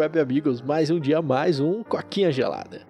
web amigos, mais um dia, mais um Coquinha Gelada.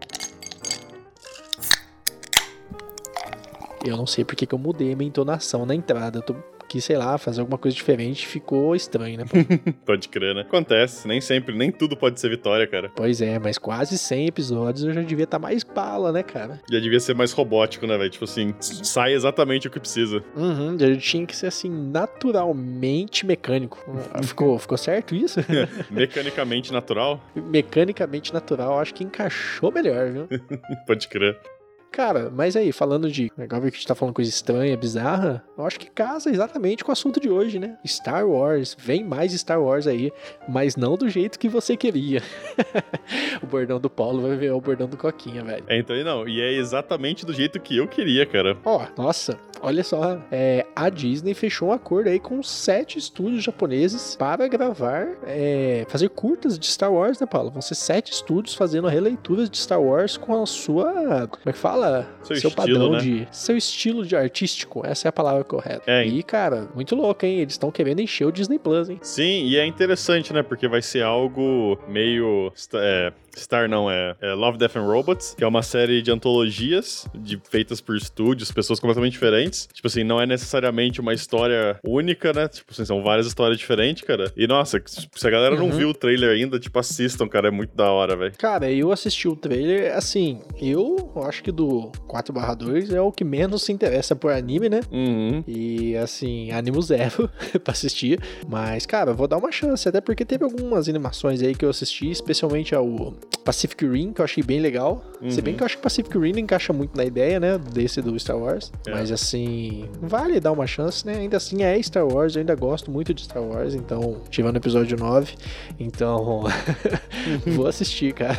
Eu não sei porque que eu mudei a minha entonação na entrada. Eu tô que, sei lá, fazer alguma coisa diferente ficou estranho, né? pode crer, né? Acontece, nem sempre, nem tudo pode ser vitória, cara. Pois é, mas quase 100 episódios eu já devia estar tá mais bala, né, cara? Já devia ser mais robótico, né, velho? Tipo assim, sai exatamente o que precisa. Uhum, já tinha que ser assim, naturalmente mecânico. ficou, ficou certo isso? Mecanicamente natural? Mecanicamente natural, acho que encaixou melhor, viu? pode crer. Cara, mas aí, falando de. Legal ver que a gente tá falando coisa estranha, bizarra. Eu acho que casa exatamente com o assunto de hoje, né? Star Wars. Vem mais Star Wars aí, mas não do jeito que você queria. o bordão do Paulo vai ver o bordão do Coquinha, velho. É, então não. E é exatamente do jeito que eu queria, cara. Ó, oh, nossa, olha só. É, a Disney fechou um acordo aí com sete estúdios japoneses para gravar, é, fazer curtas de Star Wars, né, Paulo? Vão ser sete estúdios fazendo releituras de Star Wars com a sua. Como é que fala? seu, seu estilo, padrão né? de. Seu estilo de artístico. Essa é a palavra correta. É, e, cara, muito louco, hein? Eles estão querendo encher o Disney Plus, hein? Sim, e é interessante, né? Porque vai ser algo meio. É, Star não, é, é, Love, Death and Robots, que é uma série de antologias de, feitas por estúdios, pessoas completamente diferentes. Tipo assim, não é necessariamente uma história única, né? Tipo assim, são várias histórias diferentes, cara. E nossa, se a galera uhum. não viu o trailer ainda, tipo, assistam, cara, é muito da hora, velho. Cara, eu assisti o trailer, assim, eu acho que do 4/2 é o que menos se interessa por anime, né? Uhum. E assim, animo zero pra assistir. Mas, cara, vou dar uma chance, até porque teve algumas animações aí que eu assisti, especialmente ao Pacific Rim, que eu achei bem legal. Uhum. Se bem que eu acho que Pacific Rim não encaixa muito na ideia, né? Desse do Star Wars. É. Mas assim, vale dar uma chance, né? Ainda assim é Star Wars, eu ainda gosto muito de Star Wars, então, tive no episódio 9. Então, vou assistir, cara.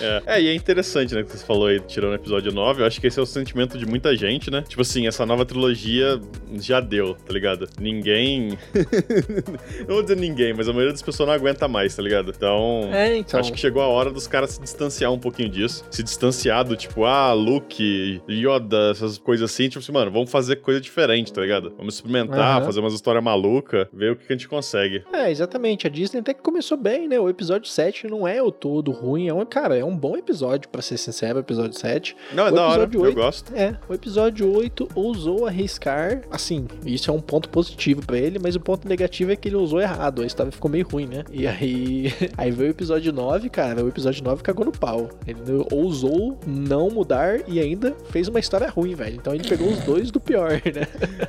É. é, e é interessante, né? Que você falou aí, tirando o episódio 9. Eu acho que esse é o sentimento de muita gente, né? Tipo assim, essa nova trilogia já deu, tá ligado? Ninguém. não vou dizer ninguém, mas a maioria das pessoas não aguenta mais, tá ligado? Então, é, então. acho que chegou a hora dos caras se distanciar um pouquinho disso. Se distanciar do tipo, ah, Luke, Yoda, essas coisas assim. Tipo assim, mano, vamos fazer coisa diferente, tá ligado? Vamos experimentar, uhum. fazer umas histórias malucas, ver o que a gente consegue. É, exatamente. A Disney até que começou bem, né? O episódio 7 não é o todo ruim. É um, cara, é um bom episódio, para ser sincero, o episódio 7. Não, é o da hora, 8, eu gosto. É, o episódio 8 ousou arriscar, assim, isso é um ponto positivo para ele, mas o ponto negativo é que ele usou errado. A história ficou meio ruim, né? E aí, aí veio o episódio 9, cara, o episódio 9 cagou no pau. Ele ousou não mudar e ainda fez uma história ruim, velho. Então ele pegou os dois do pior, né?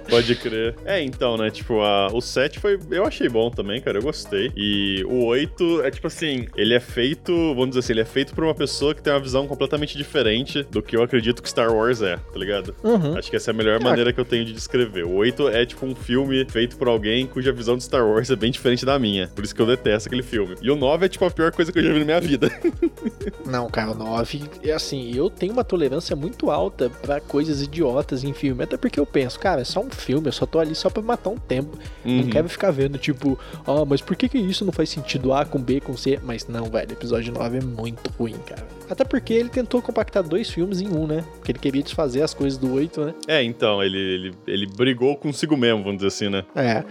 Pode crer. É, então, né? Tipo, a, o 7 foi. Eu achei bom também, cara. Eu gostei. E o 8 é tipo assim, ele é feito, vamos dizer assim, ele é feito por uma pessoa que tem uma visão completamente diferente do que eu acredito que Star Wars é, tá ligado? Uhum. Acho que essa é a melhor ah. maneira que eu tenho de descrever. O 8 é tipo um filme feito por alguém cuja visão de Star Wars é bem diferente da minha. Por isso que eu detesto aquele filme. E o 9 é tipo a pior coisa que eu já vi na minha vida. Não, cara, o 9 é assim, eu tenho uma tolerância muito alta para coisas idiotas em filme. Até porque eu penso, cara, é só um filme, eu só tô ali só pra matar um tempo. Uhum. Não quero ficar vendo, tipo, ah, mas por que que isso não faz sentido A com B com C? Mas não, velho, episódio 9 é muito ruim, cara. Até porque ele tentou compactar dois filmes em um, né? Porque ele queria desfazer as coisas do 8, né? É, então, ele, ele, ele brigou consigo mesmo, vamos dizer assim, né? É.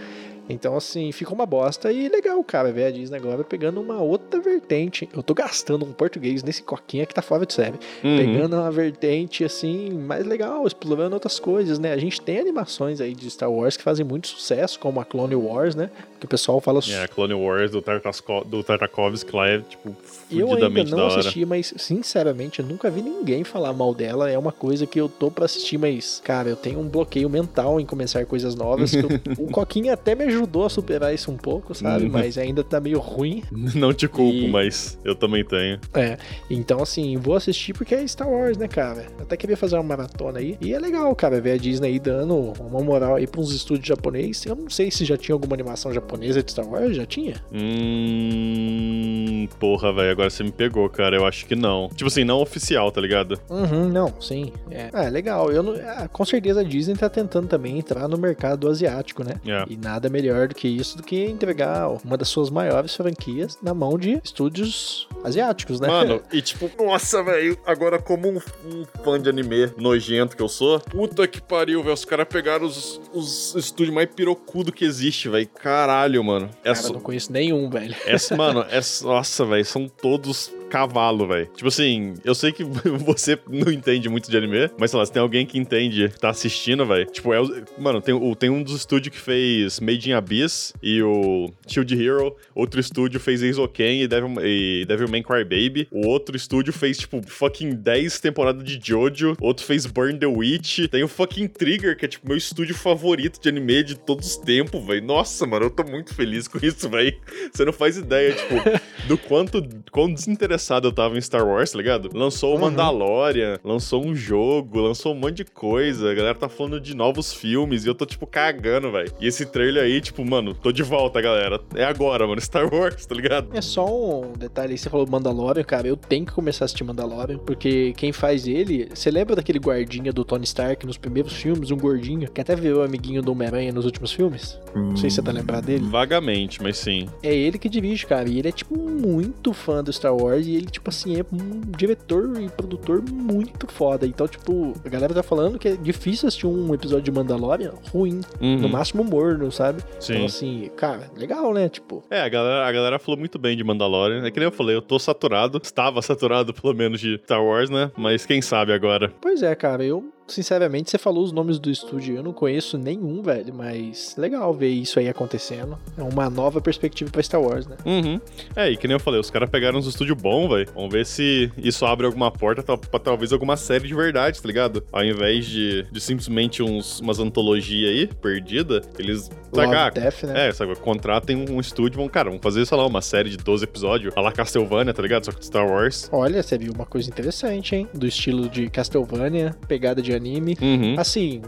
Então, assim, fica uma bosta e legal, cara, ver a Disney agora pegando uma outra vertente. Eu tô gastando um português nesse coquinha que tá fora de série. Uhum. Pegando uma vertente, assim, mais legal, explorando outras coisas, né? A gente tem animações aí de Star Wars que fazem muito sucesso, como a Clone Wars, né? Que o pessoal fala... É, a Clone Wars do, Tartasco, do Tartakovsky lá é, tipo, eu ainda não assisti, mas sinceramente eu nunca vi ninguém falar mal dela. É uma coisa que eu tô pra assistir, mas, cara, eu tenho um bloqueio mental em começar coisas novas. Eu, o Coquinha até me ajudou a superar isso um pouco, sabe? Uhum. mas ainda tá meio ruim. Não te culpo, e... mas eu também tenho. É, então assim, vou assistir porque é Star Wars, né, cara? Eu até queria fazer uma maratona aí. E é legal, cara, ver a Disney aí dando uma moral aí pra uns estúdios japoneses. Eu não sei se já tinha alguma animação japonesa de Star Wars, já tinha? Hum. Porra, velho, agora você me pegou, cara. Eu acho que não. Tipo assim, não oficial, tá ligado? Uhum, não, sim. É, é legal. Eu não, é, com certeza a Disney tá tentando também entrar no mercado asiático, né? É. E nada melhor do que isso do que entregar uma das suas maiores franquias na mão de estúdios asiáticos, né? Mano, e tipo, nossa, velho, agora como um, um, fã de anime nojento que eu sou, puta que pariu, velho. Os caras pegaram os, os estúdios mais pirocudo que existe, velho. Caralho, mano. Cara, eu não conheço nenhum, velho. Essa, mano, essa, nossa, velho, são todos cavalo, velho. Tipo assim, eu sei que você não entende muito de anime, mas sei lá, se tem alguém que entende, tá assistindo, velho. Tipo, é o, mano, tem, o, tem um dos estúdios que fez Made in Abyss e o Shield Hero. Outro estúdio fez Eizoken e Devil, e Devilman Crybaby. O outro estúdio fez, tipo, fucking 10 temporadas de Jojo. Outro fez Burn the Witch. Tem o fucking Trigger, que é, tipo, meu estúdio favorito de anime de todos os tempos, velho. Nossa, mano, eu tô muito feliz com isso, velho. Você não faz ideia, tipo, do quanto, quão desinteressado eu tava em Star Wars, tá ligado? Lançou o Uhum. Mandalorian, lançou um jogo, lançou um monte de coisa. A galera tá falando de novos filmes e eu tô, tipo, cagando, velho. E esse trailer aí, tipo, mano, tô de volta, galera. É agora, mano. Star Wars, tá ligado? É só um detalhe aí, você falou Mandalorian, cara, eu tenho que começar a assistir Mandalorian, porque quem faz ele, você lembra daquele guardinha do Tony Stark nos primeiros filmes, um gordinho, que até virou amiguinho do Homem-Aranha nos últimos filmes? Não sei se você tá lembrado dele. Vagamente, mas sim. É ele que dirige, cara, e ele é, tipo, muito fã do Star Wars, e ele, tipo assim, é um diretor e produtor muito foda. Então, tipo, a galera tá falando que é difícil assistir um episódio de Mandalorian ruim, Uhum, no máximo morno, sabe? sim. Então, assim, cara, legal, né? Tipo, É, a galera, a galera falou muito bem de Mandalorian. É que nem eu falei, eu tô saturado. Estava saturado, pelo menos, de Star Wars, né? Mas quem sabe agora. Pois é, cara, eu, sinceramente, você falou os nomes do estúdio, eu não conheço nenhum, velho, mas legal ver isso aí acontecendo. É uma nova perspectiva pra Star Wars, né? Uhum. É, e que nem eu falei, os caras pegaram uns estúdios bons, velho. Vamos ver se isso abre alguma porta pra talvez alguma série de verdade, tá ligado? Ao invés de, de simplesmente uns, umas antologias aí, perdida, eles. Love Saca, Death, né? é, sabe, contratem um estúdio, vão, cara, vamos fazer, sei lá, uma série de 12 episódios, a la Castlevania, tá ligado? Só que Star Wars. Olha, você viu uma coisa interessante, hein? Do estilo de Castlevania, pegada de anime. Uhum. Assim,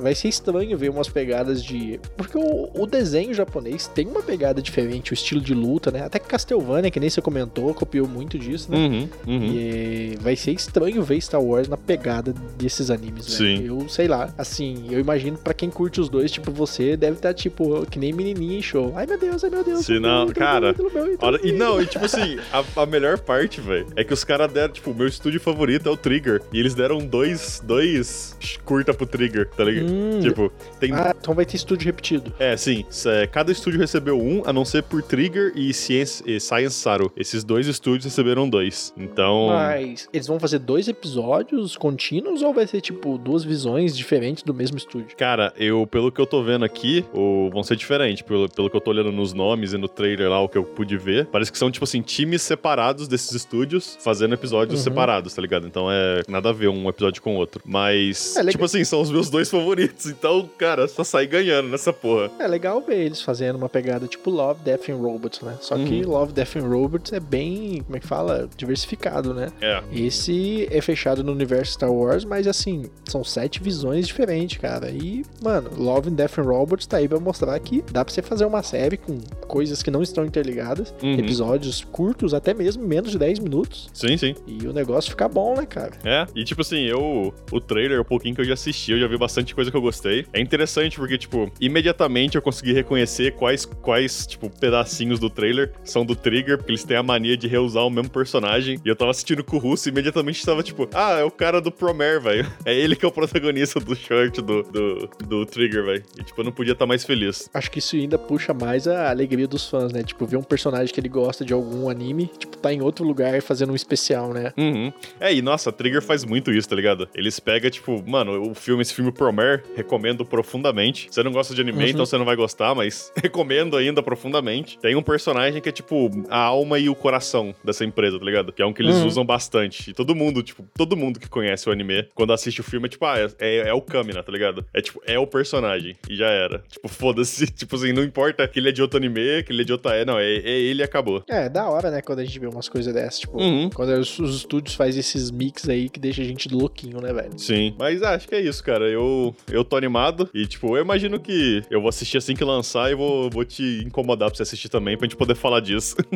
vai ser estranho ver umas pegadas de. Porque o, o desenho japonês tem uma pegada diferente, o estilo de luta, né? Até que Castlevania, que nem você comentou, copiou muito disso, né? Uhum. Uhum. E vai ser estranho ver Star Wars na pegada desses animes, velho. Sim. Eu sei lá. Assim, eu imagino pra quem curte os dois, tipo, você deve estar, tipo, que nem menininha em show. Ai meu Deus, ai meu Deus. Se não, bem, cara, bem, tudo bem, tudo Olha, e não, e tipo assim, a, a melhor parte, velho, é que os caras deram, tipo, o meu estúdio favorito é o Trigger. E eles deram dois, dois curta pro Trigger, tá ligado? Hum, Tipo, tem. Ah, então vai ter estúdio repetido. É, sim. é, cada estúdio recebeu um, a não ser por Trigger e Science, e Science Saru. Esses dois estúdios receberam dois. Então. Mas eles vão fazer dois episódios contínuos ou vai ser, tipo, duas visões diferentes do mesmo estúdio? Cara, eu, pelo que eu tô vendo aqui, o, vão ser diferentes. Pelo, pelo que eu tô olhando nos nomes e no trailer lá, o que eu pude ver. Parece que são, tipo assim, times separados desses estúdios fazendo episódios Uhum. separados, tá ligado? Então é nada a ver um episódio com o outro. Mas, É legal. tipo assim, são os meus dois favoritos. Então, cara, só sai ganhando nessa porra. É legal ver eles fazendo uma pegada tipo Love, Death and Robots, né? Só que Love, Death and Robots é bem, como é que fala? Diversificado, né? É. Esse é fechado no universo Star Wars, mas assim, são sete visões diferentes, cara. E, mano, Love and Death and Robots tá aí pra mostrar que dá pra você fazer uma série com coisas que não estão interligadas, Uhum. episódios curtos, até mesmo menos de 10 minutos. Sim, sim. E o negócio fica bom, né, cara? É, e tipo assim, eu. O trailer, o pouquinho que eu já assisti, eu já vi bastante coisa que eu gostei. É interessante porque, tipo, imediatamente eu consegui reconhecer quais, quais, tipo, pedacinhos do trailer são do Trigger, porque eles têm a mania de reusar o mesmo personagem. E eu tava assistindo com o Russo e imediatamente tava, tipo, ah, é o cara do Promare, velho. É ele que é o protagonista do short do, do, do Trigger, velho. E, tipo, eu não podia estar mais feliz. Acho que isso ainda puxa mais a alegria dos fãs, né? Tipo, ver um personagem que ele gosta de algum anime, tipo, tá em outro lugar fazendo um especial, né? Uhum. É, e nossa, Trigger faz muito isso, tá ligado? Eles pegam, tipo, mano, o filme, esse filme Promare, recomendo profundamente. Você não gosta de anime, Uhum. então você não vai gostar, mas recomendo ainda profundamente. Tem um personagem que é, tipo, a alma e o coração dessa empresa, tá ligado? Que é um que eles Uhum. usam bastante. E todo mundo, tipo, todo mundo que conhece o anime, quando assiste o filme, é tipo, ah, é, é, é o Kamina, tá ligado? É tipo, é o personagem. E já era. Tipo, foda-se. Tipo assim, não importa que ele é de outro anime, que ele é de outra. É, não, é, é ele e acabou. É, da hora, né, quando a gente vê umas coisas dessas, tipo, Uhum. quando os, os estúdios fazem esses mix aí que deixa a gente louquinho, né, velho? Sim. Mas ah, acho que é isso, cara. Eu, eu tô animado. E, tipo, eu imagino que eu vou assistir assim que lançar e vou, vou te incomodar pra você assistir também, pra gente poder falar disso.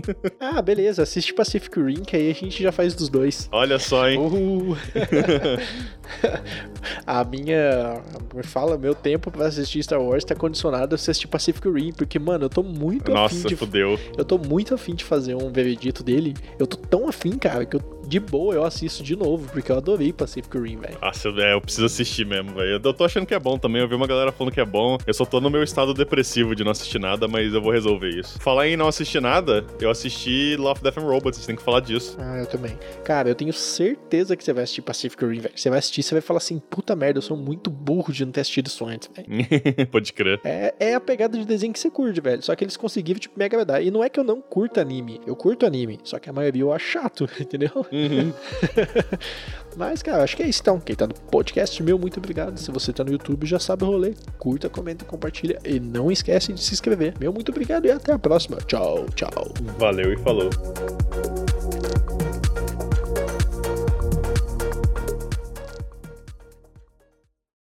Ah, beleza, assiste Pacific Rim, que aí a gente já faz dos dois. Olha só, hein? Uh. a minha. Me fala, meu tempo pra assistir Star Wars tá condicionado a assistir Pacific Rim, porque, mano, eu tô muito afim Nossa, de. fudeu. Eu tô muito afim de fazer um veredito dele. Eu tô tão afim, cara, que eu de boa eu assisto de novo, porque eu adorei Pacific Rim, velho. Eu- é, eu preciso assistir mesmo, velho. Eu tô achando que é bom também. Eu vi uma galera falando que é bom. Eu só tô no meu estado depressivo de não assistir nada, mas eu vou resolver isso. Falar em não assistir nada, eu assisti Love, Death and Robots. Você tem que falar disso. Ah, eu também. Cara, eu tenho certeza que você vai assistir Pacific Rim, velho. Você vai assistir, você vai falar assim, puta merda, eu sou muito burro de não ter assistido isso antes, velho. Pode crer. É, é a pegada de desenho que você curte, velho. Só que eles conseguiram, tipo, me agradar. E não é que eu não curto anime. Eu curto anime. Só que a maioria eu acho chato, entendeu? Mas, cara, acho que é isso então. Quem tá no podcast, meu, muito obrigado. Se você tá no YouTube, já sabe o rolê. Curta, comenta, compartilha. E não esquece de se inscrever. Meu, muito obrigado e até a próxima. Tchau, tchau. Valeu e falou.